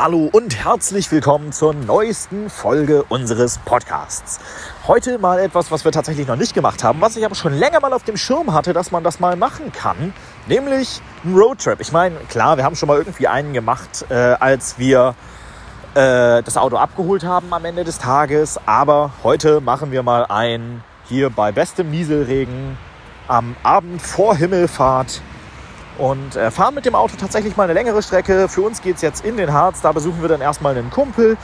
Hallo und herzlich willkommen zur neuesten Folge unseres Podcasts. Heute mal etwas, was wir tatsächlich noch nicht gemacht haben, was ich aber schon länger mal auf dem Schirm hatte, dass man das mal machen kann, nämlich ein Roadtrip. Ich meine, klar, wir haben schon mal irgendwie einen gemacht, äh, als wir äh, das Auto abgeholt haben am Ende des Tages, aber heute machen wir mal ein hier bei bestem Nieselregen am Abend vor Himmelfahrt und äh, fahren mit dem Auto tatsächlich mal eine längere Strecke. Für uns geht es jetzt in den Harz. Da besuchen wir dann erstmal einen Kumpel.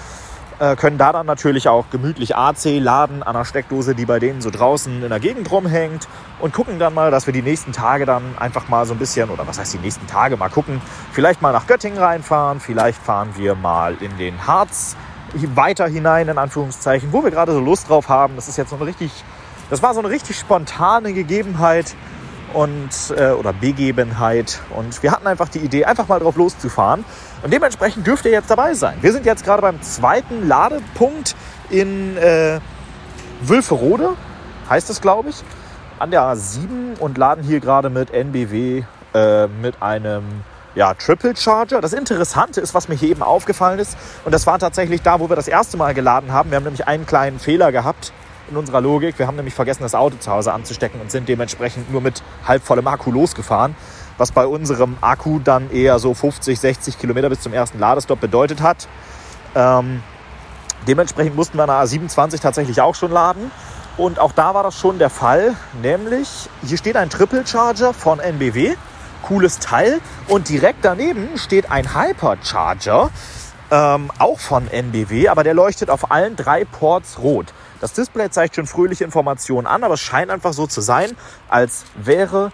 Äh, können da dann natürlich auch gemütlich AC laden an einer Steckdose, die bei denen so draußen in der Gegend rumhängt. Und gucken dann mal, dass wir die nächsten Tage dann einfach mal so ein bisschen, oder was heißt die nächsten Tage, mal gucken. Vielleicht mal nach Göttingen reinfahren. Vielleicht fahren wir mal in den Harz weiter hinein, in Anführungszeichen, wo wir gerade so Lust drauf haben. Das ist jetzt so eine richtig, das war so eine richtig spontane Gegebenheit und, äh, oder Begebenheit. Und wir hatten einfach die Idee, einfach mal drauf loszufahren. Und dementsprechend dürft ihr jetzt dabei sein. Wir sind jetzt gerade beim zweiten Ladepunkt in äh, Wülferode, heißt es, glaube ich, an der A7 und laden hier gerade mit NBW äh, mit einem ja, Triple Charger. Das Interessante ist, was mir hier eben aufgefallen ist, und das war tatsächlich da, wo wir das erste Mal geladen haben. Wir haben nämlich einen kleinen Fehler gehabt in unserer Logik. Wir haben nämlich vergessen, das Auto zu Hause anzustecken und sind dementsprechend nur mit halb vollem Akku losgefahren, was bei unserem Akku dann eher so 50, 60 Kilometer bis zum ersten Ladestopp bedeutet hat. Ähm, dementsprechend mussten wir der A27 tatsächlich auch schon laden. Und auch da war das schon der Fall, nämlich hier steht ein Triple Charger von NBW, cooles Teil, und direkt daneben steht ein Hypercharger, ähm, auch von NBW, aber der leuchtet auf allen drei Ports rot. Das Display zeigt schon fröhliche Informationen an, aber es scheint einfach so zu sein, als wäre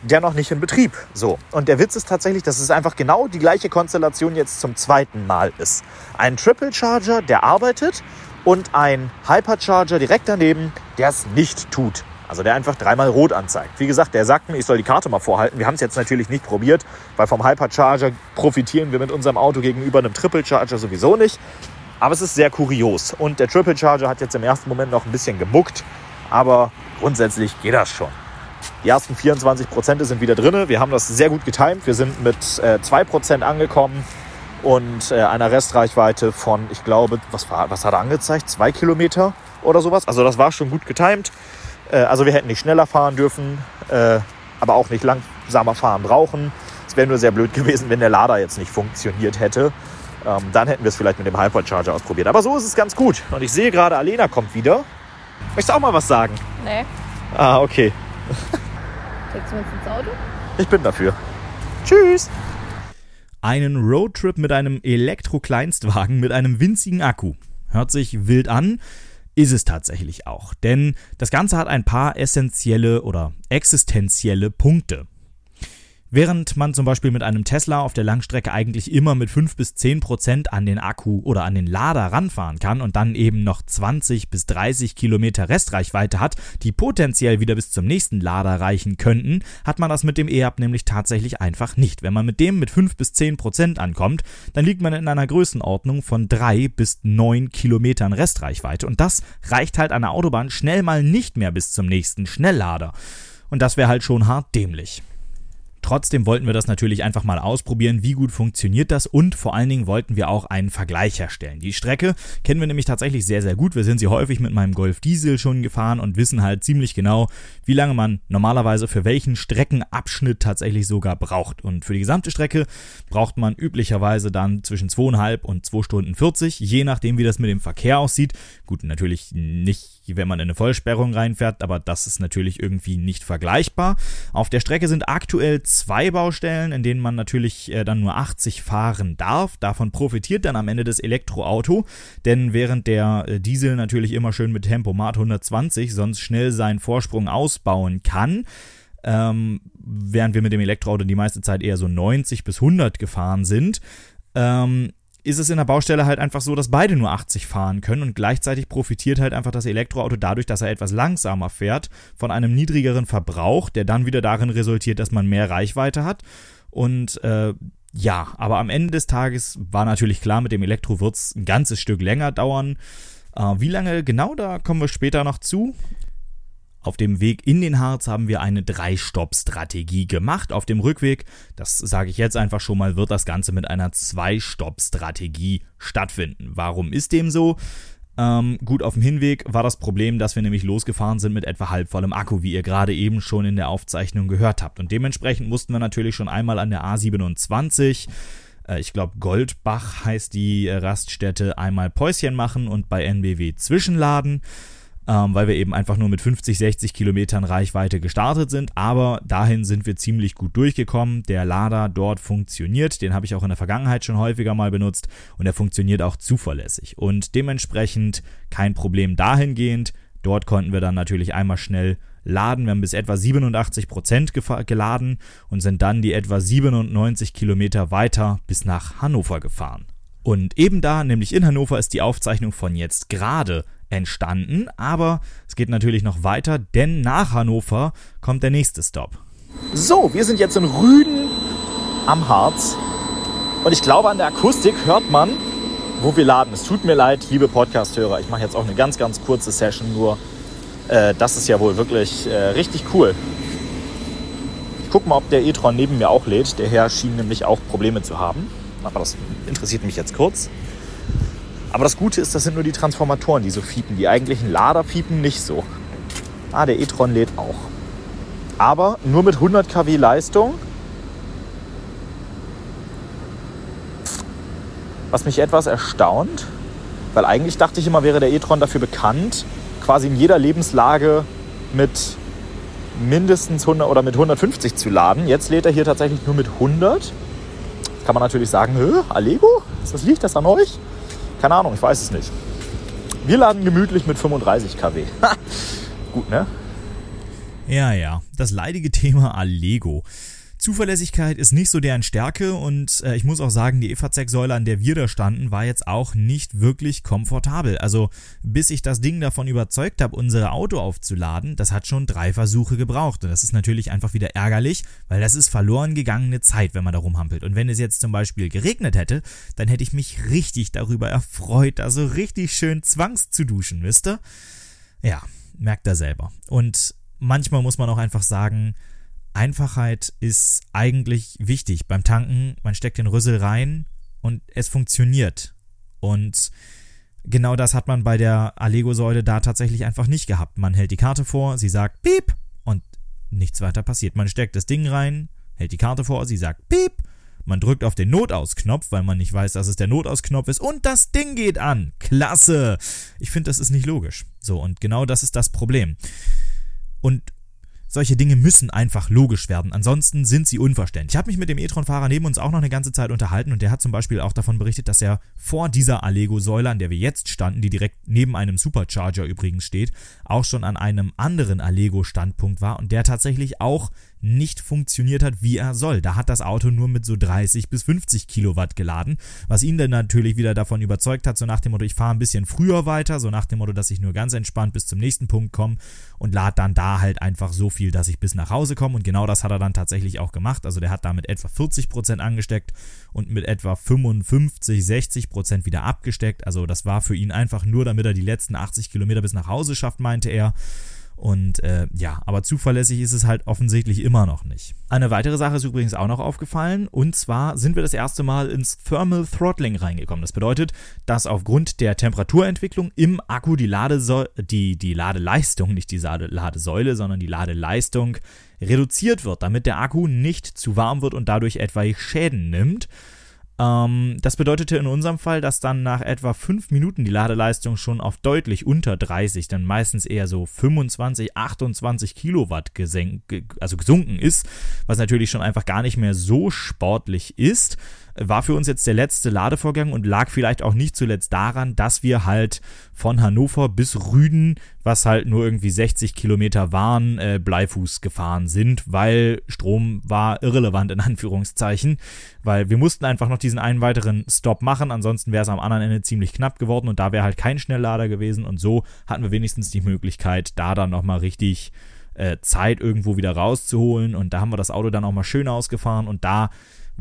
der noch nicht in Betrieb. So. Und der Witz ist tatsächlich, dass es einfach genau die gleiche Konstellation jetzt zum zweiten Mal ist. Ein Triple Charger, der arbeitet und ein Hypercharger direkt daneben, der es nicht tut. Also der einfach dreimal rot anzeigt. Wie gesagt, der sagt mir, ich soll die Karte mal vorhalten. Wir haben es jetzt natürlich nicht probiert, weil vom Hypercharger profitieren wir mit unserem Auto gegenüber einem Triple Charger sowieso nicht. Aber es ist sehr kurios. Und der Triple Charger hat jetzt im ersten Moment noch ein bisschen gemuckt. Aber grundsätzlich geht das schon. Die ersten 24 Prozent sind wieder drin. Wir haben das sehr gut getimt. Wir sind mit äh, 2 Prozent angekommen und äh, einer Restreichweite von, ich glaube, was, war, was hat er angezeigt? Zwei Kilometer oder sowas. Also das war schon gut getimt. Äh, also wir hätten nicht schneller fahren dürfen, äh, aber auch nicht langsamer fahren brauchen. Es wäre nur sehr blöd gewesen, wenn der Lader jetzt nicht funktioniert hätte. Ähm, dann hätten wir es vielleicht mit dem Hypercharger ausprobiert. Aber so ist es ganz gut. Und ich sehe gerade, Alena kommt wieder. Möchtest du auch mal was sagen? Nee. Ah, okay. Steckst du uns ins Auto? Ich bin dafür. Tschüss. Einen Roadtrip mit einem Elektro-Kleinstwagen mit einem winzigen Akku. Hört sich wild an, ist es tatsächlich auch. Denn das Ganze hat ein paar essentielle oder existenzielle Punkte. Während man zum Beispiel mit einem Tesla auf der Langstrecke eigentlich immer mit 5 bis 10 Prozent an den Akku oder an den Lader ranfahren kann und dann eben noch 20 bis 30 Kilometer Restreichweite hat, die potenziell wieder bis zum nächsten Lader reichen könnten, hat man das mit dem E-Hub nämlich tatsächlich einfach nicht. Wenn man mit dem mit 5 bis 10 Prozent ankommt, dann liegt man in einer Größenordnung von 3 bis 9 Kilometern Restreichweite und das reicht halt an der Autobahn schnell mal nicht mehr bis zum nächsten Schnelllader. Und das wäre halt schon hart dämlich. Trotzdem wollten wir das natürlich einfach mal ausprobieren, wie gut funktioniert das und vor allen Dingen wollten wir auch einen Vergleich herstellen. Die Strecke kennen wir nämlich tatsächlich sehr, sehr gut. Wir sind sie häufig mit meinem Golf Diesel schon gefahren und wissen halt ziemlich genau, wie lange man normalerweise für welchen Streckenabschnitt tatsächlich sogar braucht. Und für die gesamte Strecke braucht man üblicherweise dann zwischen 2,5 und 2 Stunden 40, je nachdem, wie das mit dem Verkehr aussieht. Gut, natürlich nicht, wenn man in eine Vollsperrung reinfährt, aber das ist natürlich irgendwie nicht vergleichbar. Auf der Strecke sind aktuell zwei Baustellen, in denen man natürlich äh, dann nur 80 fahren darf. Davon profitiert dann am Ende das Elektroauto, denn während der äh, Diesel natürlich immer schön mit Tempomat 120 sonst schnell seinen Vorsprung ausbauen kann, ähm, während wir mit dem Elektroauto die meiste Zeit eher so 90 bis 100 gefahren sind, ähm, ist es in der Baustelle halt einfach so, dass beide nur 80 fahren können und gleichzeitig profitiert halt einfach das Elektroauto dadurch, dass er etwas langsamer fährt, von einem niedrigeren Verbrauch, der dann wieder darin resultiert, dass man mehr Reichweite hat. Und äh, ja, aber am Ende des Tages war natürlich klar, mit dem Elektro wird es ein ganzes Stück länger dauern. Äh, wie lange genau, da kommen wir später noch zu. Auf dem Weg in den Harz haben wir eine Drei-Stopp-Strategie gemacht. Auf dem Rückweg, das sage ich jetzt einfach schon mal, wird das Ganze mit einer Zwei-Stopp-Strategie stattfinden. Warum ist dem so? Ähm, gut, auf dem Hinweg war das Problem, dass wir nämlich losgefahren sind mit etwa halbvollem Akku, wie ihr gerade eben schon in der Aufzeichnung gehört habt. Und dementsprechend mussten wir natürlich schon einmal an der A27 äh, ich glaube Goldbach heißt die Raststätte, einmal Päuschen machen und bei NBW zwischenladen ähm, weil wir eben einfach nur mit 50, 60 Kilometern Reichweite gestartet sind. Aber dahin sind wir ziemlich gut durchgekommen. Der Lader dort funktioniert. Den habe ich auch in der Vergangenheit schon häufiger mal benutzt und er funktioniert auch zuverlässig. Und dementsprechend kein Problem dahingehend. Dort konnten wir dann natürlich einmal schnell laden. Wir haben bis etwa 87 Prozent geladen und sind dann die etwa 97 Kilometer weiter bis nach Hannover gefahren. Und eben da, nämlich in Hannover, ist die Aufzeichnung von jetzt gerade entstanden. Aber es geht natürlich noch weiter, denn nach Hannover kommt der nächste Stop. So, wir sind jetzt in Rüden am Harz. Und ich glaube, an der Akustik hört man, wo wir laden. Es tut mir leid, liebe Podcast-Hörer. Ich mache jetzt auch eine ganz, ganz kurze Session nur. Äh, das ist ja wohl wirklich äh, richtig cool. Ich gucke mal, ob der e-tron neben mir auch lädt. Der Herr schien nämlich auch Probleme zu haben. Aber das interessiert mich jetzt kurz. Aber das Gute ist, das sind nur die Transformatoren, die so fiepen. Die eigentlichen Lader fiepen nicht so. Ah, der e-tron lädt auch. Aber nur mit 100 kW Leistung. Was mich etwas erstaunt, weil eigentlich dachte ich immer, wäre der e-tron dafür bekannt, quasi in jeder Lebenslage mit mindestens 100 oder mit 150 zu laden. Jetzt lädt er hier tatsächlich nur mit 100. Kann man natürlich sagen, Allego? Ist das liegt das an euch? Keine Ahnung, ich weiß es nicht. Wir laden gemütlich mit 35 kW. Gut, ne? Ja, ja. Das leidige Thema Allego. Zuverlässigkeit ist nicht so deren Stärke und äh, ich muss auch sagen, die EFAZ-Säule, an der wir da standen, war jetzt auch nicht wirklich komfortabel. Also bis ich das Ding davon überzeugt habe, unser Auto aufzuladen, das hat schon drei Versuche gebraucht. Und das ist natürlich einfach wieder ärgerlich, weil das ist verloren gegangene Zeit, wenn man da rumhampelt. Und wenn es jetzt zum Beispiel geregnet hätte, dann hätte ich mich richtig darüber erfreut, also richtig schön zwangs zu duschen, wisst ihr? Ja, merkt er selber. Und manchmal muss man auch einfach sagen, Einfachheit ist eigentlich wichtig beim Tanken. Man steckt den Rüssel rein und es funktioniert. Und genau das hat man bei der Allego-Säule da tatsächlich einfach nicht gehabt. Man hält die Karte vor, sie sagt Piep und nichts weiter passiert. Man steckt das Ding rein, hält die Karte vor, sie sagt Piep. Man drückt auf den Notausknopf, weil man nicht weiß, dass es der Notausknopf ist und das Ding geht an. Klasse! Ich finde, das ist nicht logisch. So, und genau das ist das Problem. Und solche Dinge müssen einfach logisch werden, ansonsten sind sie unverständlich. Ich habe mich mit dem e-tron-Fahrer neben uns auch noch eine ganze Zeit unterhalten und der hat zum Beispiel auch davon berichtet, dass er vor dieser Allego-Säule, an der wir jetzt standen, die direkt neben einem Supercharger übrigens steht, auch schon an einem anderen Allego-Standpunkt war und der tatsächlich auch nicht funktioniert hat, wie er soll. Da hat das Auto nur mit so 30 bis 50 Kilowatt geladen, was ihn dann natürlich wieder davon überzeugt hat, so nach dem Motto, ich fahre ein bisschen früher weiter, so nach dem Motto, dass ich nur ganz entspannt bis zum nächsten Punkt komme und lade dann da halt einfach so viel, dass ich bis nach Hause komme und genau das hat er dann tatsächlich auch gemacht. Also der hat damit etwa 40 Prozent angesteckt und mit etwa 55, 60 Prozent wieder abgesteckt. Also das war für ihn einfach nur, damit er die letzten 80 Kilometer bis nach Hause schafft, meinte er. Und äh, ja, aber zuverlässig ist es halt offensichtlich immer noch nicht. Eine weitere Sache ist übrigens auch noch aufgefallen. Und zwar sind wir das erste Mal ins Thermal Throttling reingekommen. Das bedeutet, dass aufgrund der Temperaturentwicklung im Akku die, Ladesäule, die, die Ladeleistung, nicht die Ladesäule, sondern die Ladeleistung reduziert wird, damit der Akku nicht zu warm wird und dadurch etwaige Schäden nimmt. Ähm, das bedeutete in unserem Fall, dass dann nach etwa 5 Minuten die Ladeleistung schon auf deutlich unter 30, dann meistens eher so 25, 28 Kilowatt also gesunken ist, was natürlich schon einfach gar nicht mehr so sportlich ist war für uns jetzt der letzte Ladevorgang und lag vielleicht auch nicht zuletzt daran, dass wir halt von Hannover bis Rüden, was halt nur irgendwie 60 Kilometer waren, äh, Bleifuß gefahren sind, weil Strom war irrelevant in Anführungszeichen, weil wir mussten einfach noch diesen einen weiteren Stop machen, ansonsten wäre es am anderen Ende ziemlich knapp geworden und da wäre halt kein Schnelllader gewesen und so hatten wir wenigstens die Möglichkeit, da dann nochmal richtig äh, Zeit irgendwo wieder rauszuholen und da haben wir das Auto dann auch mal schön ausgefahren und da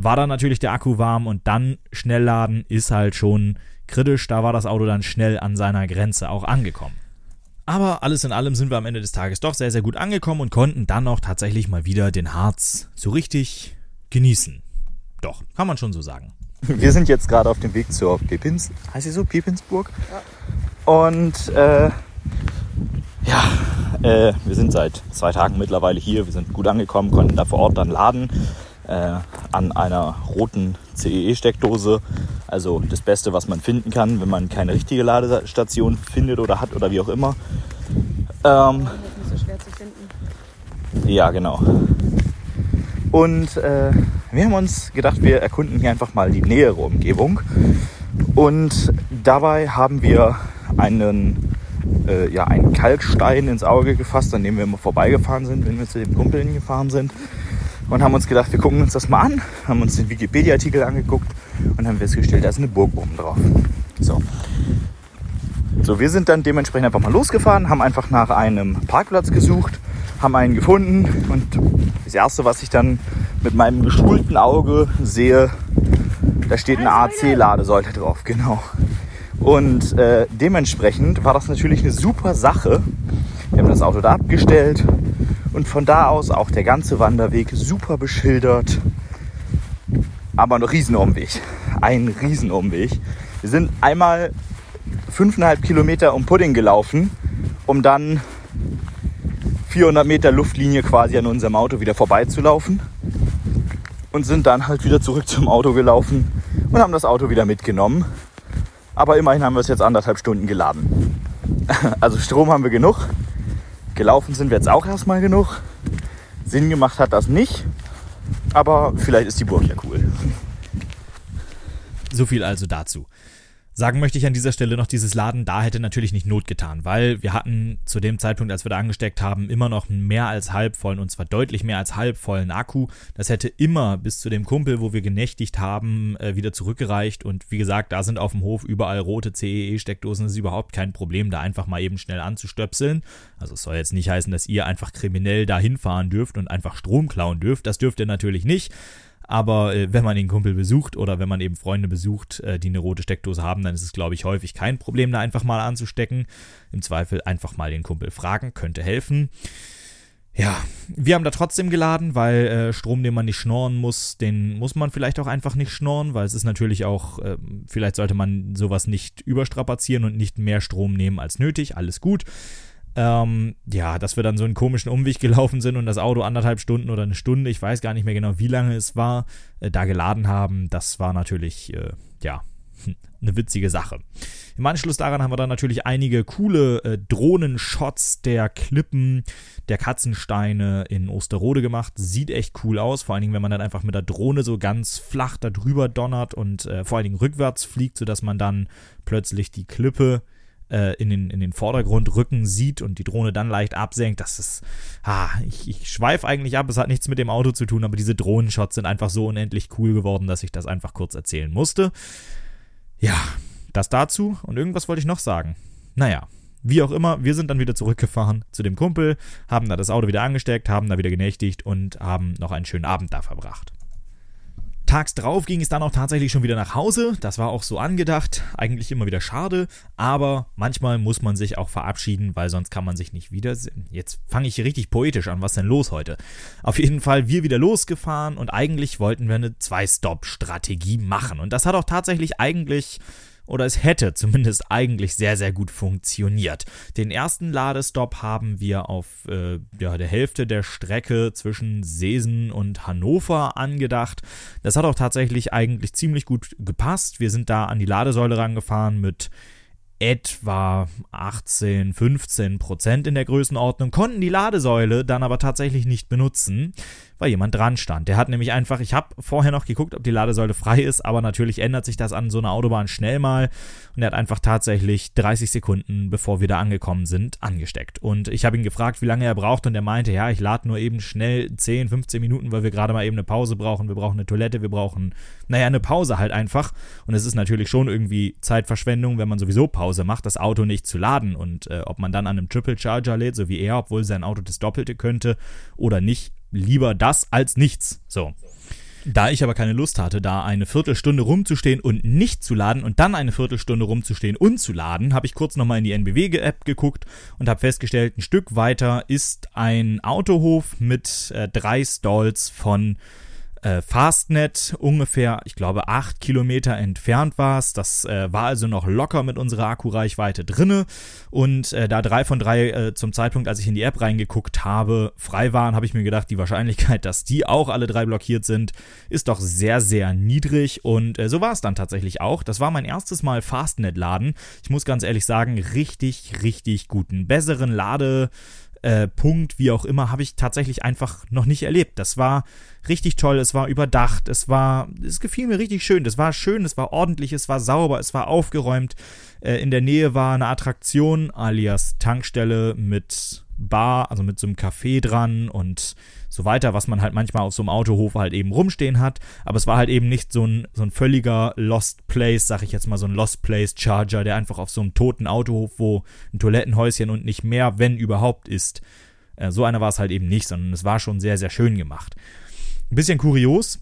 war dann natürlich der Akku warm und dann schnell laden ist halt schon kritisch. Da war das Auto dann schnell an seiner Grenze auch angekommen. Aber alles in allem sind wir am Ende des Tages doch sehr, sehr gut angekommen und konnten dann auch tatsächlich mal wieder den Harz so richtig genießen. Doch, kann man schon so sagen. Wir sind jetzt gerade auf dem Weg zur Pepins, heißt sie so, Pepinsburg? Ja. Und äh, ja, äh, wir sind seit zwei Tagen mittlerweile hier. Wir sind gut angekommen, konnten da vor Ort dann laden äh, an einer roten CEE-Steckdose. Also das Beste, was man finden kann, wenn man keine richtige Ladestation findet oder hat oder wie auch immer. Ähm, nicht so schwer zu finden. Ja, genau. Und äh, wir haben uns gedacht, wir erkunden hier einfach mal die nähere Umgebung. Und dabei haben wir einen, äh, ja, einen Kalkstein ins Auge gefasst, an dem wir immer vorbeigefahren sind, wenn wir zu dem Kumpel hingefahren sind. Und haben uns gedacht, wir gucken uns das mal an, haben uns den Wikipedia-Artikel angeguckt und haben festgestellt, da ist eine Burg oben drauf. So. So, wir sind dann dementsprechend einfach mal losgefahren, haben einfach nach einem Parkplatz gesucht, haben einen gefunden und das erste, was ich dann mit meinem geschulten Auge sehe, da steht eine AC-Ladesäule drauf, genau. Und äh, dementsprechend war das natürlich eine super Sache. Wir haben das Auto da abgestellt und von da aus auch der ganze Wanderweg super beschildert. Aber ein Riesenumweg. Ein Riesenumweg. Wir sind einmal fünfeinhalb Kilometer um Pudding gelaufen, um dann 400 Meter Luftlinie quasi an unserem Auto wieder vorbeizulaufen und sind dann halt wieder zurück zum Auto gelaufen und haben das Auto wieder mitgenommen. Aber immerhin haben wir es jetzt anderthalb Stunden geladen. Also Strom haben wir genug. Gelaufen sind wir jetzt auch erstmal genug. Sinn gemacht hat das nicht. Aber vielleicht ist die Burg ja cool. So viel also dazu. Sagen möchte ich an dieser Stelle noch, dieses Laden da hätte natürlich nicht Not getan, weil wir hatten zu dem Zeitpunkt, als wir da angesteckt haben, immer noch mehr als halbvollen und zwar deutlich mehr als halbvollen Akku. Das hätte immer bis zu dem Kumpel, wo wir genächtigt haben, äh, wieder zurückgereicht und wie gesagt, da sind auf dem Hof überall rote CEE-Steckdosen. Es ist überhaupt kein Problem, da einfach mal eben schnell anzustöpseln. Also es soll jetzt nicht heißen, dass ihr einfach kriminell da hinfahren dürft und einfach Strom klauen dürft. Das dürft ihr natürlich nicht. Aber äh, wenn man den Kumpel besucht oder wenn man eben Freunde besucht, äh, die eine rote Steckdose haben, dann ist es, glaube ich, häufig kein Problem, da einfach mal anzustecken. Im Zweifel einfach mal den Kumpel fragen, könnte helfen. Ja, wir haben da trotzdem geladen, weil äh, Strom, den man nicht schnorren muss, den muss man vielleicht auch einfach nicht schnorren, weil es ist natürlich auch, äh, vielleicht sollte man sowas nicht überstrapazieren und nicht mehr Strom nehmen als nötig. Alles gut. Ähm, ja, dass wir dann so einen komischen Umweg gelaufen sind und das Auto anderthalb Stunden oder eine Stunde, ich weiß gar nicht mehr genau, wie lange es war, äh, da geladen haben, das war natürlich, äh, ja, eine witzige Sache. Im Anschluss daran haben wir dann natürlich einige coole äh, Drohnenshots der Klippen, der Katzensteine in Osterode gemacht. Sieht echt cool aus, vor allen Dingen, wenn man dann einfach mit der Drohne so ganz flach da drüber donnert und äh, vor allen Dingen rückwärts fliegt, sodass man dann plötzlich die Klippe äh, in, den, in den Vordergrund rücken sieht und die Drohne dann leicht absenkt. Das ist, ah, ich, ich schweife eigentlich ab, es hat nichts mit dem Auto zu tun, aber diese Drohnenshots sind einfach so unendlich cool geworden, dass ich das einfach kurz erzählen musste. Ja, das dazu und irgendwas wollte ich noch sagen. Naja, wie auch immer, wir sind dann wieder zurückgefahren zu dem Kumpel, haben da das Auto wieder angesteckt, haben da wieder genächtigt und haben noch einen schönen Abend da verbracht. Tags drauf ging es dann auch tatsächlich schon wieder nach Hause. Das war auch so angedacht. Eigentlich immer wieder schade, aber manchmal muss man sich auch verabschieden, weil sonst kann man sich nicht wiedersehen. Jetzt fange ich richtig poetisch an. Was denn los heute? Auf jeden Fall wir wieder losgefahren und eigentlich wollten wir eine Zwei-Stop-Strategie machen. Und das hat auch tatsächlich eigentlich oder es hätte zumindest eigentlich sehr, sehr gut funktioniert. Den ersten Ladestopp haben wir auf äh, ja, der Hälfte der Strecke zwischen Seesen und Hannover angedacht. Das hat auch tatsächlich eigentlich ziemlich gut gepasst. Wir sind da an die Ladesäule rangefahren mit etwa 18, 15 Prozent in der Größenordnung, konnten die Ladesäule dann aber tatsächlich nicht benutzen, weil jemand dran stand. Der hat nämlich einfach, ich habe vorher noch geguckt, ob die Ladesäule frei ist, aber natürlich ändert sich das an so einer Autobahn schnell mal und er hat einfach tatsächlich 30 Sekunden, bevor wir da angekommen sind, angesteckt. Und ich habe ihn gefragt, wie lange er braucht und er meinte, ja, ich lade nur eben schnell 10, 15 Minuten, weil wir gerade mal eben eine Pause brauchen, wir brauchen eine Toilette, wir brauchen, naja, eine Pause halt einfach. Und es ist natürlich schon irgendwie Zeitverschwendung, wenn man sowieso Pause macht, das Auto nicht zu laden und äh, ob man dann an einem Triple Charger lädt, so wie er, obwohl sein Auto das Doppelte könnte oder nicht, lieber das als nichts. So. Da ich aber keine Lust hatte, da eine Viertelstunde rumzustehen und nicht zu laden und dann eine Viertelstunde rumzustehen und zu laden, habe ich kurz nochmal in die NBW-App geguckt und habe festgestellt, ein Stück weiter ist ein Autohof mit äh, drei Stalls von äh, Fastnet ungefähr, ich glaube, acht Kilometer entfernt war es. Das äh, war also noch locker mit unserer Akkureichweite drinne. Und äh, da drei von drei äh, zum Zeitpunkt, als ich in die App reingeguckt habe, frei waren, habe ich mir gedacht, die Wahrscheinlichkeit, dass die auch alle drei blockiert sind, ist doch sehr, sehr niedrig. Und äh, so war es dann tatsächlich auch. Das war mein erstes Mal Fastnet-Laden. Ich muss ganz ehrlich sagen, richtig, richtig guten, besseren Lade äh, Punkt, wie auch immer, habe ich tatsächlich einfach noch nicht erlebt. Das war richtig toll, es war überdacht, es war, es gefiel mir richtig schön. Das war schön, es war ordentlich, es war sauber, es war aufgeräumt. Äh, in der Nähe war eine Attraktion, alias Tankstelle mit Bar, also mit so einem Café dran und so weiter, was man halt manchmal auf so einem Autohof halt eben rumstehen hat. Aber es war halt eben nicht so ein, so ein völliger Lost Place, sag ich jetzt mal, so ein Lost Place Charger, der einfach auf so einem toten Autohof, wo ein Toilettenhäuschen und nicht mehr, wenn überhaupt, ist. Äh, so einer war es halt eben nicht, sondern es war schon sehr, sehr schön gemacht. Ein bisschen kurios,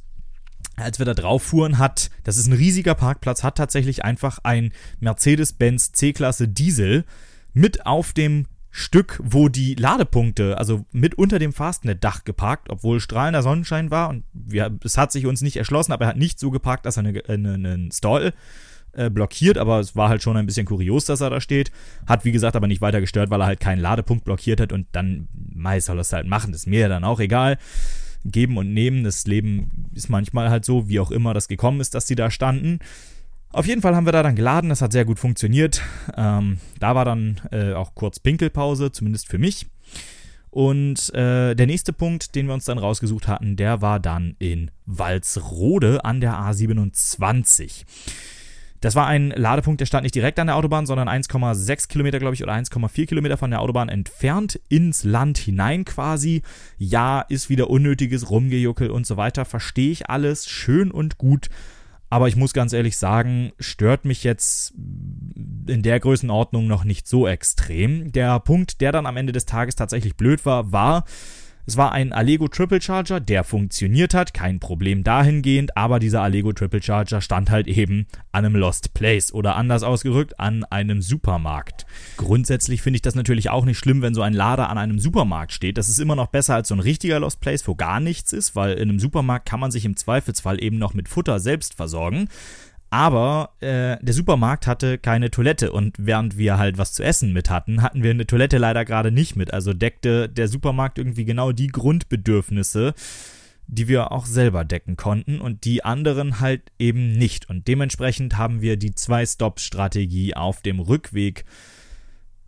als wir da drauf fuhren, hat, das ist ein riesiger Parkplatz, hat tatsächlich einfach ein Mercedes-Benz C-Klasse Diesel mit auf dem Stück, wo die Ladepunkte, also mit unter dem Fastnet-Dach geparkt, obwohl strahlender Sonnenschein war und wir, es hat sich uns nicht erschlossen, aber er hat nicht so geparkt, dass er einen eine, eine Stall äh, blockiert, aber es war halt schon ein bisschen kurios, dass er da steht. Hat, wie gesagt, aber nicht weiter gestört, weil er halt keinen Ladepunkt blockiert hat und dann, mei, soll er es halt machen, das ist mir ja dann auch egal. Geben und nehmen, das Leben ist manchmal halt so, wie auch immer das gekommen ist, dass die da standen. Auf jeden Fall haben wir da dann geladen, das hat sehr gut funktioniert. Ähm, da war dann äh, auch kurz Pinkelpause, zumindest für mich. Und äh, der nächste Punkt, den wir uns dann rausgesucht hatten, der war dann in Walsrode an der A27. Das war ein Ladepunkt, der stand nicht direkt an der Autobahn, sondern 1,6 Kilometer, glaube ich, oder 1,4 Kilometer von der Autobahn entfernt, ins Land hinein quasi. Ja, ist wieder unnötiges Rumgejuckel und so weiter. Verstehe ich alles, schön und gut. Aber ich muss ganz ehrlich sagen, stört mich jetzt in der Größenordnung noch nicht so extrem. Der Punkt, der dann am Ende des Tages tatsächlich blöd war, war, es war ein Allego Triple Charger, der funktioniert hat, kein Problem dahingehend, aber dieser Allego Triple Charger stand halt eben an einem Lost Place oder anders ausgerückt an einem Supermarkt. Grundsätzlich finde ich das natürlich auch nicht schlimm, wenn so ein Lader an einem Supermarkt steht. Das ist immer noch besser als so ein richtiger Lost Place, wo gar nichts ist, weil in einem Supermarkt kann man sich im Zweifelsfall eben noch mit Futter selbst versorgen. Aber äh, der Supermarkt hatte keine Toilette und während wir halt was zu essen mit hatten, hatten wir eine Toilette leider gerade nicht mit. Also deckte der Supermarkt irgendwie genau die Grundbedürfnisse, die wir auch selber decken konnten und die anderen halt eben nicht. Und dementsprechend haben wir die Zwei-Stop-Strategie auf dem Rückweg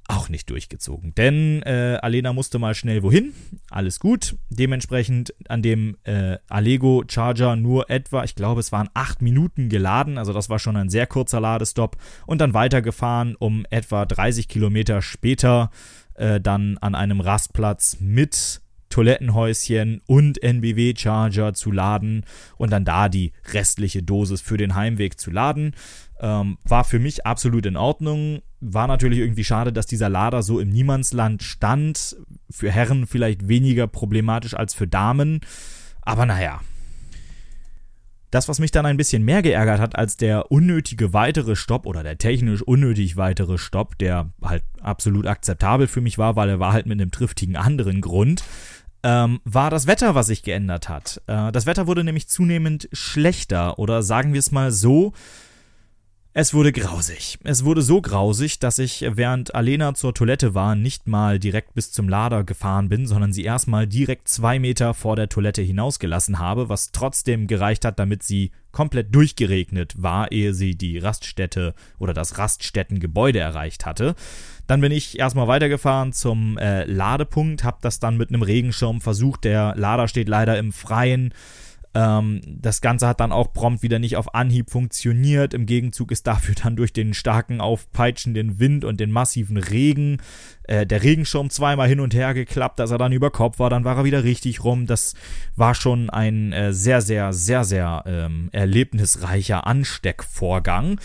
auch nicht durchgezogen. Denn äh, Alena musste mal schnell wohin. Alles gut. Dementsprechend an dem äh, Allego Charger nur etwa, ich glaube, es waren acht Minuten geladen. Also das war schon ein sehr kurzer Ladestopp. Und dann weitergefahren, um etwa 30 Kilometer später äh, dann an einem Rastplatz mit Toilettenhäuschen und NBW-Charger zu laden und dann da die restliche Dosis für den Heimweg zu laden. Ähm, war für mich absolut in Ordnung. War natürlich irgendwie schade, dass dieser Lader so im Niemandsland stand. Für Herren vielleicht weniger problematisch als für Damen. Aber naja. Das, was mich dann ein bisschen mehr geärgert hat als der unnötige weitere Stopp oder der technisch unnötig weitere Stopp, der halt absolut akzeptabel für mich war, weil er war halt mit einem triftigen anderen Grund, ähm, war das Wetter, was sich geändert hat. Äh, das Wetter wurde nämlich zunehmend schlechter oder sagen wir es mal so, es wurde grausig. Es wurde so grausig, dass ich, während Alena zur Toilette war, nicht mal direkt bis zum Lader gefahren bin, sondern sie erstmal direkt zwei Meter vor der Toilette hinausgelassen habe, was trotzdem gereicht hat, damit sie komplett durchgeregnet war, ehe sie die Raststätte oder das Raststättengebäude erreicht hatte. Dann bin ich erstmal weitergefahren zum äh, Ladepunkt, habe das dann mit einem Regenschirm versucht. Der Lader steht leider im Freien. Ähm, das Ganze hat dann auch prompt wieder nicht auf Anhieb funktioniert. Im Gegenzug ist dafür dann durch den starken aufpeitschenden Wind und den massiven Regen äh, der Regenschirm zweimal hin und her geklappt, dass er dann über Kopf war. Dann war er wieder richtig rum. Das war schon ein äh, sehr, sehr, sehr, sehr ähm, erlebnisreicher Ansteckvorgang.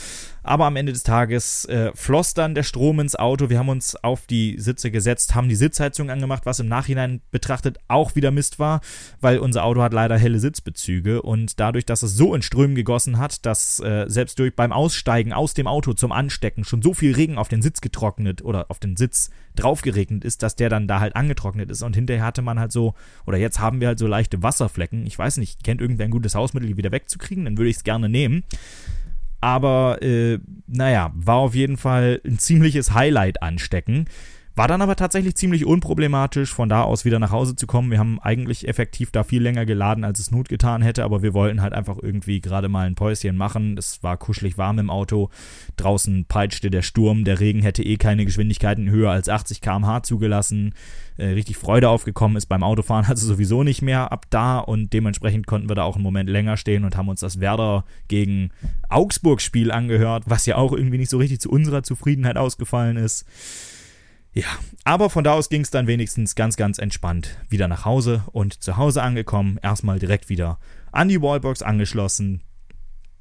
Aber am Ende des Tages äh, floss dann der Strom ins Auto. Wir haben uns auf die Sitze gesetzt, haben die Sitzheizung angemacht, was im Nachhinein betrachtet auch wieder Mist war, weil unser Auto hat leider helle Sitzbezüge und dadurch, dass es so in Strömen gegossen hat, dass äh, selbst durch beim Aussteigen aus dem Auto zum Anstecken schon so viel Regen auf den Sitz getrocknet oder auf den Sitz draufgeregnet ist, dass der dann da halt angetrocknet ist und hinterher hatte man halt so, oder jetzt haben wir halt so leichte Wasserflecken. Ich weiß nicht, kennt irgendwer ein gutes Hausmittel, die wieder wegzukriegen? Dann würde ich es gerne nehmen. Aber äh, naja, war auf jeden Fall ein ziemliches Highlight anstecken. War dann aber tatsächlich ziemlich unproblematisch, von da aus wieder nach Hause zu kommen. Wir haben eigentlich effektiv da viel länger geladen, als es Not getan hätte, aber wir wollten halt einfach irgendwie gerade mal ein Päuschen machen. Es war kuschelig warm im Auto. Draußen peitschte der Sturm. Der Regen hätte eh keine Geschwindigkeiten höher als 80 km/h zugelassen. Äh, richtig Freude aufgekommen ist beim Autofahren, also sowieso nicht mehr ab da und dementsprechend konnten wir da auch einen Moment länger stehen und haben uns das Werder gegen Augsburg Spiel angehört, was ja auch irgendwie nicht so richtig zu unserer Zufriedenheit ausgefallen ist. Ja, aber von da aus ging es dann wenigstens ganz, ganz entspannt wieder nach Hause und zu Hause angekommen, erstmal direkt wieder an die Wallbox angeschlossen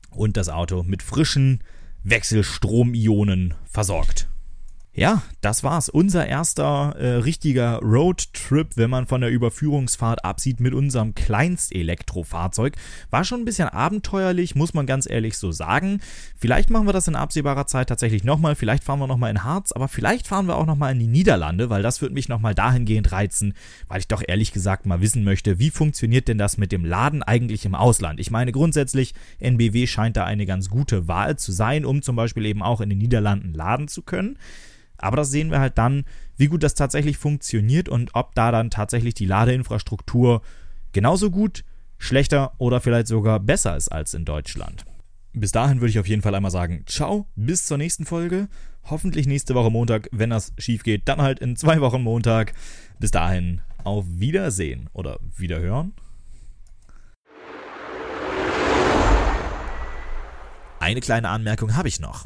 und das Auto mit frischen Wechselstromionen versorgt. Ja, das war's. Unser erster äh, richtiger Roadtrip, wenn man von der Überführungsfahrt absieht, mit unserem Kleinstelektrofahrzeug. War schon ein bisschen abenteuerlich, muss man ganz ehrlich so sagen. Vielleicht machen wir das in absehbarer Zeit tatsächlich nochmal. Vielleicht fahren wir nochmal in Harz, aber vielleicht fahren wir auch nochmal in die Niederlande, weil das würde mich nochmal dahingehend reizen, weil ich doch ehrlich gesagt mal wissen möchte, wie funktioniert denn das mit dem Laden eigentlich im Ausland? Ich meine, grundsätzlich, NBW scheint da eine ganz gute Wahl zu sein, um zum Beispiel eben auch in den Niederlanden laden zu können. Aber das sehen wir halt dann, wie gut das tatsächlich funktioniert und ob da dann tatsächlich die Ladeinfrastruktur genauso gut, schlechter oder vielleicht sogar besser ist als in Deutschland. Bis dahin würde ich auf jeden Fall einmal sagen, ciao, bis zur nächsten Folge. Hoffentlich nächste Woche Montag, wenn das schief geht, dann halt in zwei Wochen Montag. Bis dahin, auf Wiedersehen oder Wiederhören. Eine kleine Anmerkung habe ich noch.